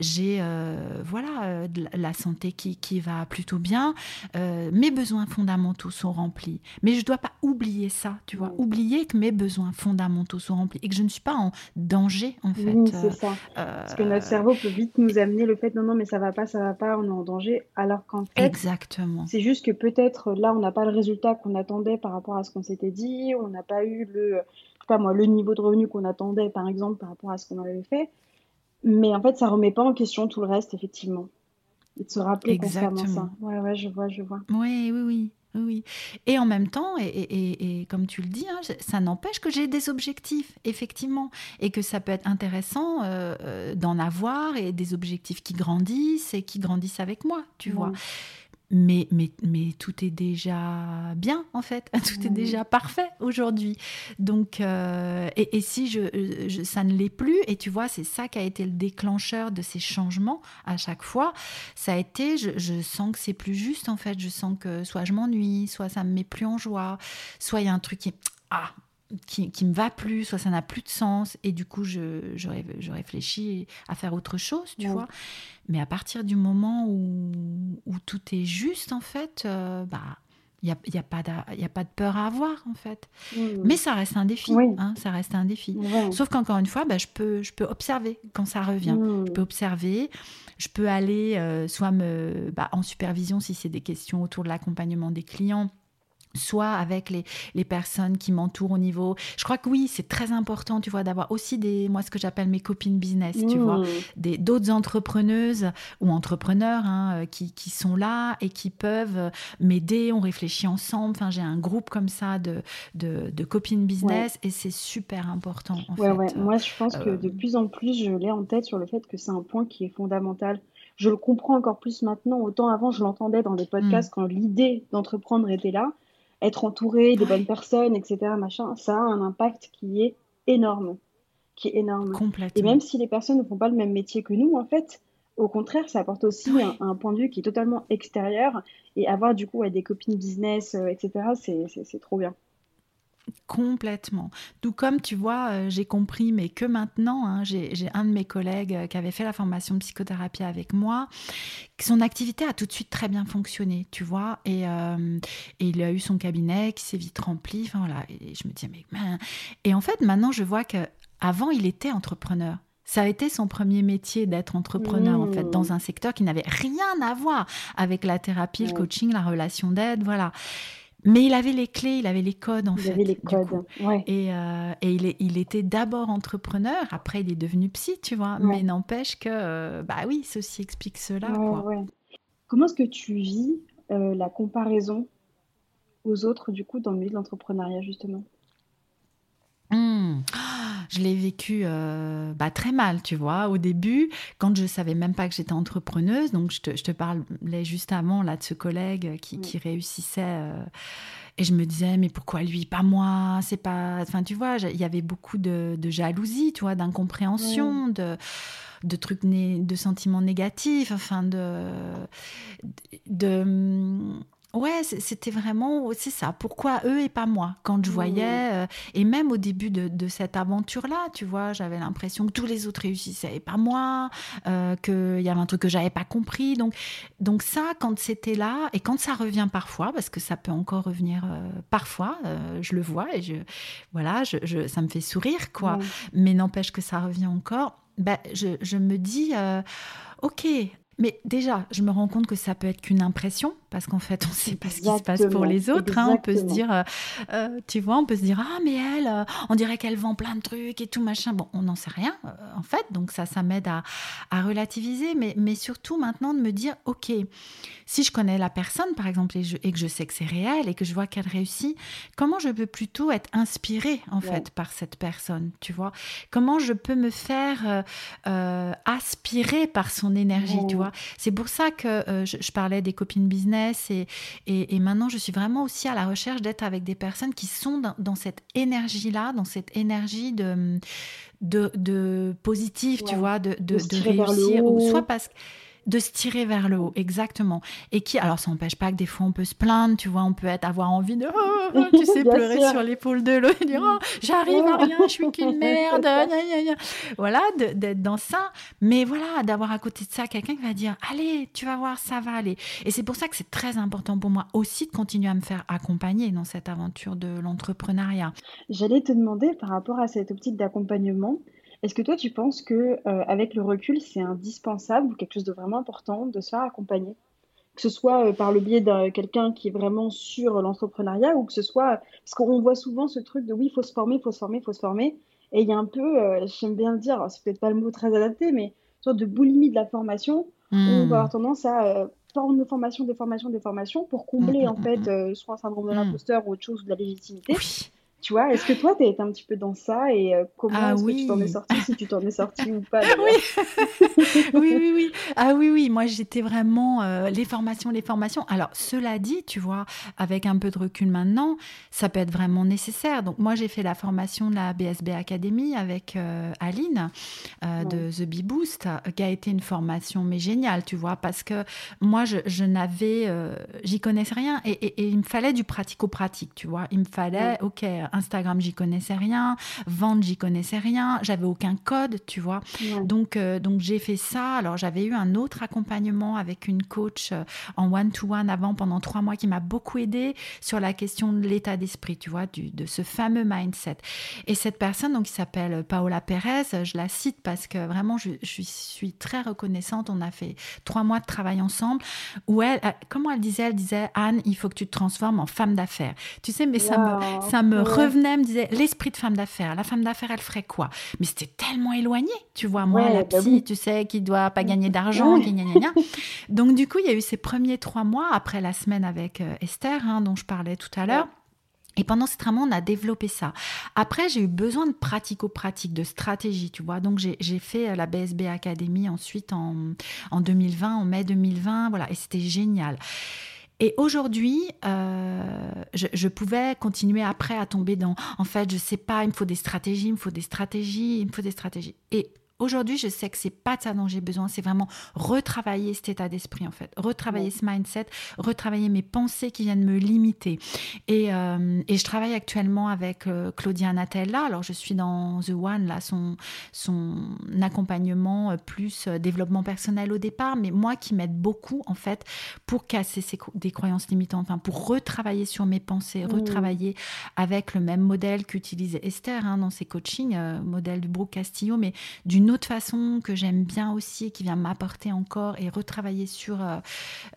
j'ai euh, voilà euh, la santé qui, qui, va plutôt bien, euh, mes besoins fondamentaux sont remplis. Mais je ne dois pas oublier ça, tu vois, oublier que mes besoins fondamentaux sont remplis et que je ne suis pas en danger en fait. Oui, c'est ça. Parce que notre cerveau peut vite nous amener le fait non non mais ça va pas, ça va pas, on est en danger, alors qu'en fait exactement. C'est juste que peut-être là on n'a pas le résultat qu'on attendait par rapport à ce qu'on s'était dit, on n'a pas eu le pas moi, le niveau de revenu qu'on attendait, par exemple, par rapport à ce qu'on avait fait. Mais en fait, ça remet pas en question tout le reste, effectivement. Et de se rappeler Exactement. ça. Ouais, ouais, je vois, je vois. Oui, oui, oui. Oui. Et en même temps, et, comme tu le dis, hein, ça n'empêche que j'ai des objectifs, effectivement, et que ça peut être intéressant euh, euh, d'en avoir et des objectifs qui grandissent et qui grandissent avec moi, tu vois mais, mais, mais tout est déjà bien, en fait. Tout est déjà parfait aujourd'hui. Donc, euh, et, et, si je, ça ne l'est plus, et tu vois, c'est ça qui a été le déclencheur de ces changements à chaque fois, ça a été, je, je sens que c'est plus juste, en fait. Je sens que soit je m'ennuie, soit ça me met plus en joie, soit il y a un truc qui... Ah, qui, qui me va plus, soit ça n'a plus de sens, et du coup, je, je, je réfléchis à faire autre chose, tu vois. Mais à partir du moment où, où tout est juste, en fait, euh, bah, il n'y a, y a, pas de, a pas de peur à avoir, en fait. Mais ça reste un défi. Hein, ça reste un défi. Sauf qu'encore une fois, bah, je, peux, je peux observer quand ça revient. Je peux observer. Je peux aller euh, soit me, bah, en supervision si c'est des questions autour de l'accompagnement des clients soit avec les, les personnes qui m'entourent au niveau. Je crois que oui, c'est très important, tu vois, d'avoir aussi des, moi, ce que j'appelle mes copines business, tu vois, mmh. d'autres entrepreneuses ou entrepreneurs hein, euh, qui, qui, sont là et qui peuvent m'aider. On réfléchit ensemble. Enfin, j'ai un groupe comme ça de, de, de copines business et c'est super important. En ouais, ouais. Moi, je pense que de euh, plus en plus, je l'ai en tête sur le fait que c'est un point qui est fondamental. Je le comprends encore plus maintenant. Autant avant, je l'entendais dans des podcasts mmh. quand l'idée d'entreprendre était là être entouré des bonnes personnes, etc., machin, ça a un impact qui est énorme. Qui est énorme. Et même si les personnes ne font pas le même métier que nous, en fait, au contraire, ça apporte aussi un, point de vue qui est totalement extérieur. Et avoir du coup des copines business, euh, etc., c'est trop bien. Complètement. Tout comme tu vois, euh, j'ai compris, mais que maintenant, hein, j'ai un de mes collègues euh, qui avait fait la formation de psychothérapie avec moi, son activité a tout de suite très bien fonctionné, tu vois, et, euh, et il a eu son cabinet qui s'est vite rempli, enfin voilà, et je me disais, mais... Et en fait, maintenant, je vois que avant il était entrepreneur. Ça a été son premier métier d'être entrepreneur, en fait, dans mmh. un secteur qui n'avait rien à voir avec la thérapie, le coaching, la relation d'aide, voilà. Mais il avait les clés, il avait les codes en fait. Il avait les codes, ouais. Et, euh, et il, est, il, était d'abord entrepreneur, après il est devenu psy, tu vois. Mais n'empêche que, euh, bah oui, ceci explique cela. Quoi. Comment est-ce que tu vis euh, la comparaison aux autres, du coup, dans le milieu de l'entrepreneuriat, justement? Mmh je l'ai vécu euh, bah, très mal, tu vois, au début, quand je savais même pas que j'étais entrepreneuse. Donc, je te, je te, parlais juste avant là, de ce collègue qui, qui réussissait. Euh, et je me disais, mais pourquoi lui, pas moi? C'est pas. Enfin, tu vois, il y avait beaucoup de, de jalousie, tu vois, d'incompréhension, de de trucs, de sentiments négatifs, enfin de, de, Ouais, c'était vraiment, c'est ça. Pourquoi eux et pas moi? Quand je voyais, euh, et même au début de, cette aventure-là, tu vois, j'avais l'impression que tous les autres réussissaient et pas moi, euh, qu'il y avait un truc que j'avais pas compris. Donc, donc ça, quand c'était là, et quand ça revient parfois, parce que ça peut encore revenir euh, parfois, je le vois et je, voilà, je, ça me fait sourire, quoi. Mais n'empêche que ça revient encore. Ben, je, je me dis, ok, mais déjà, je me rends compte que ça peut être qu'une impression, parce qu'en fait, on ne sait pas ce qui se passe pour les autres. Hein. On peut se dire, euh, euh, tu vois, on peut se dire, ah, mais elle, euh, on dirait qu'elle vend plein de trucs et tout, machin. Bon, on n'en sait rien, en fait. Donc, ça, ça m'aide à, à, relativiser. Mais, mais surtout, maintenant, de me dire, OK, si je connais la personne, par exemple, et, que je sais que c'est réel et que je vois qu'elle réussit, comment je peux plutôt être inspirée, en fait, par cette personne, tu vois? Comment je peux me faire aspirer par son énergie, tu vois? C'est pour ça que je, parlais des copines business et, et, maintenant je suis vraiment aussi à la recherche d'être avec des personnes qui sont dans, cette énergie-là, dans cette énergie de, de, de positif, tu vois, de, de, de réussir, ou soit parce que de se tirer vers le haut, exactement. Et qui, alors ça n'empêche pas que des fois on peut se plaindre, tu vois, on peut être, avoir envie de, oh, oh, tu sais, pleurer sur l'épaule de l'autre et dire, oh, j'arrive à rien, je suis qu'une merde, voilà, d'être dans ça. Mais voilà, d'avoir à côté de ça quelqu'un qui va dire, allez, tu vas voir, ça va aller. Et c'est pour ça que c'est très important pour moi aussi de continuer à me faire accompagner dans cette aventure de l'entrepreneuriat. J'allais te demander par rapport à cette optique d'accompagnement, est-ce que toi, tu penses que euh, avec le recul, c'est indispensable ou quelque chose de vraiment important de se faire accompagner? Que ce soit euh, par le biais de quelqu'un qui est vraiment sur l'entrepreneuriat ou que ce soit. Parce qu'on voit souvent ce truc de oui, il faut se former, il faut se former, il faut se former. Et il y a un peu, euh, j'aime bien le dire, c'est peut-être pas le mot très adapté, mais une sorte de boulimie de la formation où on va hmm. avoir tendance à former de formation, des formations, des formations pour combler hmm, en hmm, fait soit un syndrome de l'imposteur ou autre chose ou de la légitimité. Tu vois, est-ce que toi, tu as été un petit peu dans ça et euh, comment ah est-ce que tu t'en es sorti, si tu t'en es sorti ou pas oui. oui, oui, oui. Ah oui, oui, moi j'étais vraiment euh, les formations, les formations. Alors, cela dit, tu vois, avec un peu de recul maintenant, ça peut être vraiment nécessaire. Donc, moi j'ai fait la formation de la BSB Academy avec euh, Aline de The Bee Boost, qui a été une formation mais géniale, tu vois, parce que moi je, je n'avais, j'y connaissais rien et, et, il me fallait du pratico-pratique, tu vois. Il me fallait, ok, Instagram, j'y connaissais rien. Vente, j'y connaissais rien. J'avais aucun code, tu vois. Donc, euh, donc j'ai fait ça. Alors, j'avais eu un autre accompagnement avec une coach euh, en one-to-one avant pendant trois mois qui m'a beaucoup aidé sur la question de l'état d'esprit, tu vois, du, de ce fameux mindset. Et cette personne, donc, qui s'appelle Paola Perez, je la cite parce que vraiment, je, je, suis très reconnaissante. On a fait trois mois de travail ensemble où elle, comment elle disait, elle disait, Anne, il faut que tu te transformes en femme d'affaires. Tu sais, mais ça me, ça me revenait, me disait l'esprit de femme d'affaires. La femme d'affaires, elle ferait quoi? Mais c'était tellement éloigné, tu vois. Moi, la bah psy, tu sais, qui doit pas gagner d'argent, qui Donc, du coup, il y a eu ces premiers trois mois après la semaine avec euh, Esther, hein, dont je parlais tout à l'heure. Et pendant ce mois, on a développé ça. Après, j'ai eu besoin de pratico-pratique, de stratégie, tu vois. Donc, j'ai fait euh, la BSB Academy ensuite en, en 2020, en mai 2020, voilà. Et c'était génial. Et aujourd'hui, euh, je, pouvais continuer après à tomber dans, en fait, je sais pas, il me faut des stratégies, il me faut des stratégies, il me faut des stratégies. Et Aujourd'hui, je sais que c'est pas de ça dont j'ai besoin, c'est vraiment retravailler cet état d'esprit en fait, retravailler ce mindset, retravailler mes pensées qui viennent me limiter. Et, euh, et je travaille actuellement avec euh, Claudia Natella. Alors je suis dans The One là, son son accompagnement euh, plus développement personnel au départ, mais moi qui m'aide beaucoup en fait pour casser ces, des croyances limitantes, enfin pour retravailler sur mes pensées, mmh. retravailler avec le même modèle qu'utilisait Esther hein, dans ses coachings, modèle du Brooke Castillo, mais d'une autre façon que j'aime bien aussi et qui vient m'apporter encore et retravailler sur, euh,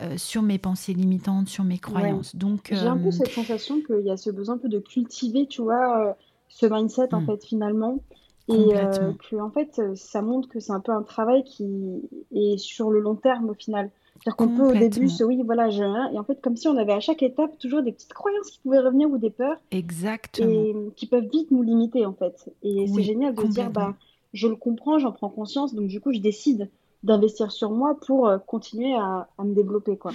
euh, sur mes pensées limitantes, sur mes croyances. Donc J'ai un peu euh, cette sensation qu'il y a ce besoin un peu de cultiver, tu vois, ce mindset en hmm. fait finalement. Et que en fait, ça montre que c'est un peu un travail qui est sur le long terme au final. C'est-à-dire qu'on peut au début se oui, voilà, j'ai et en fait, comme si on avait à chaque étape toujours des petites croyances qui pouvaient revenir ou des peurs. Exactement. Et qui peuvent vite nous limiter en fait. Et c'est génial de dire, bah, je le comprends, j'en prends conscience, donc du coup, je décide d'investir sur moi pour euh, continuer à, me développer. Quoi.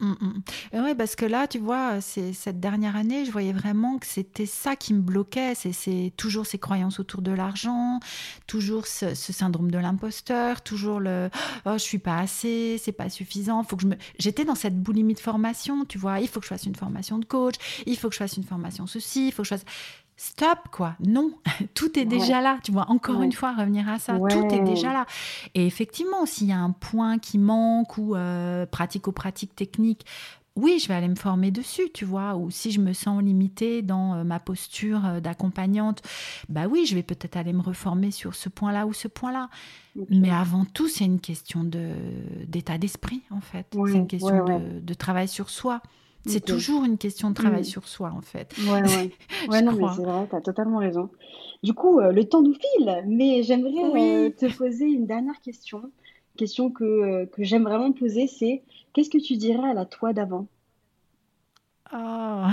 Mm, mm. Oui, parce que là, tu vois, c'est cette dernière année, je voyais vraiment que c'était ça qui me bloquait. C'est toujours ces croyances autour de l'argent, toujours ce, syndrome de l'imposteur, toujours le oh, je suis pas assez, c'est pas suffisant. Faut que je me. J'étais dans cette boulimie de formation, tu vois. Il faut que je fasse une formation de coach, il faut que je fasse une formation ceci, il faut que je fasse stop quoi. Non tout est déjà là tu vois. Encore une fois revenir à ça tout est déjà là. Et effectivement s'il y a un point qui manque ou euh, pratico-pratique technique oui, je vais aller me former dessus, tu vois, ou si je me sens limitée dans euh, ma posture euh, d'accompagnante, bah oui, je vais peut-être aller me reformer sur ce point-là ou ce point-là. Mais avant tout, c'est une question d'état d'esprit, en fait. c'est une question de, de, travail sur soi. C'est toujours une question de travail mm. sur soi, en fait. Ouais, ouais. ouais non, mais c'est vrai, tu as totalement raison. Du coup, euh, le temps nous file, mais j'aimerais euh, te poser une dernière question. Question que, euh, que j'aime vraiment poser, c'est qu'est-ce que tu dirais à la toi d'avant? Oh.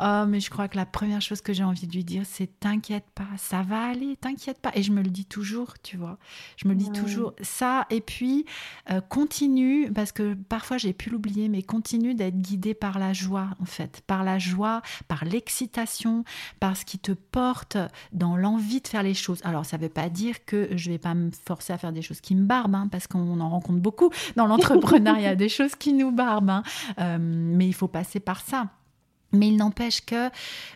Oh, mais je crois que la première chose que j'ai envie de lui dire, c'est t'inquiète pas, ça va aller, t'inquiète pas. Et je me le dis toujours, tu vois. Je me le dis toujours ça. Et puis, euh, continue, parce que parfois j'ai pu l'oublier, mais continue d'être guidé par la joie, en fait. Par la joie, par l'excitation, par ce qui te porte dans l'envie de faire les choses. Alors, ça ne veut pas dire que je vais pas me forcer à faire des choses qui me barbent, hein, parce qu'on en rencontre beaucoup dans l'entrepreneuriat, des choses qui nous barbent. Hein. Euh, mais il faut passer par ça. Mais il n'empêche que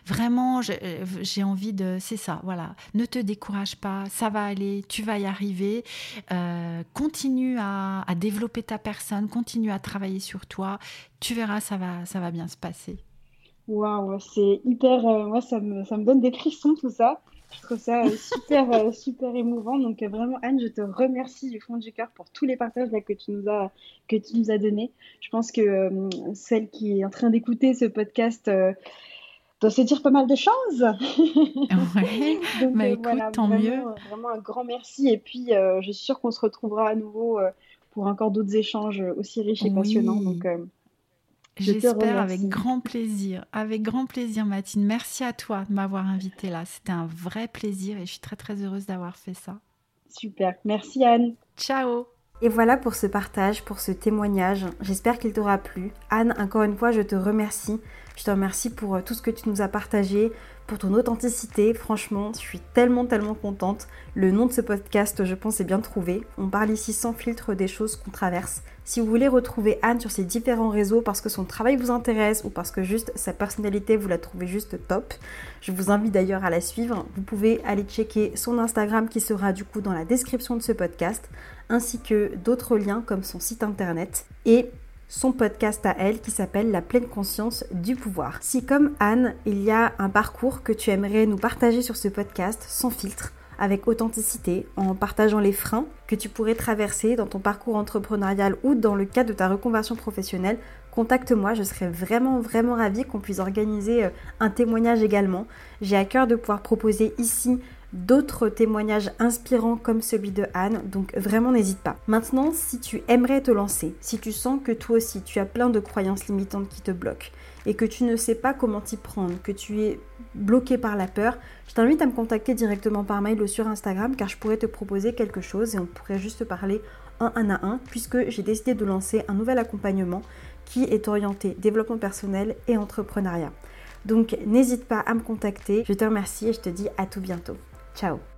vraiment, j'ai envie de... C'est ça, voilà. Ne te décourage pas, ça va aller, tu vas y arriver. Euh, continue à, développer ta personne, continue à travailler sur toi. Tu verras, ça va, ça va bien se passer. Waouh, c'est hyper... Euh, moi, ça me, ça me donne des frissons, tout ça. Je trouve ça euh, super, euh, super émouvant. Donc euh, vraiment, Anne, je te remercie du fond du cœur pour tous les partages là, que tu nous as que tu nous as donnés. Je pense que celle qui est en train d'écouter ce podcast doit se dire pas mal de choses. Ouais, Donc, bah, écoute, tant vraiment, mieux. Vraiment un grand merci. Et puis, je suis sûre qu'on se retrouvera à nouveau pour encore d'autres échanges aussi riches et passionnants. Donc, J'espère avec grand plaisir. Avec grand plaisir, Mathilde. Merci à toi de m'avoir invitée là. C'était un vrai plaisir et je suis très très heureuse d'avoir fait ça. Super. Merci Anne. Ciao. Et voilà pour ce partage, pour ce témoignage. J'espère qu'il t'aura plu. Anne, encore une fois, je te remercie. Je te remercie pour euh, tout ce que tu nous as partagé, pour ton authenticité. Franchement, je suis tellement, tellement contente. Le nom de ce podcast, je pense, est bien trouvé. On parle ici sans filtre des choses qu'on traverse. Si vous voulez retrouver Anne sur ses différents réseaux parce que son travail vous intéresse ou parce que juste sa personnalité vous la trouvez juste top, je vous invite d'ailleurs à la suivre. Vous pouvez aller checker son Instagram qui sera du coup dans la description de ce podcast, ainsi que d'autres liens comme son site internet. Et son podcast à elle qui s'appelle La pleine conscience du pouvoir. Si comme Anne, il y a un parcours que tu aimerais nous partager sur ce podcast sans filtre, avec authenticité, en partageant les freins que tu pourrais traverser dans ton parcours entrepreneurial ou dans le cadre de ta reconversion professionnelle, contacte-moi, je serais vraiment vraiment ravie qu'on puisse organiser euh, un témoignage également. J'ai à cœur de pouvoir proposer ici d'autres témoignages inspirants comme celui de Anne, donc vraiment n'hésite pas. Maintenant, si tu aimerais te lancer, si tu sens que toi aussi tu as plein de croyances limitantes qui te bloquent et que tu ne sais pas comment t'y prendre, que tu es bloqué par la peur, je t'invite à me contacter directement par mail ou sur Instagram car je pourrais te proposer quelque chose et on pourrait juste parler en un à un puisque j'ai décidé de lancer un nouvel accompagnement qui est orienté développement personnel et entrepreneuriat. Donc n'hésite pas à me contacter. Je te remercie et je te dis à tout bientôt. Ciao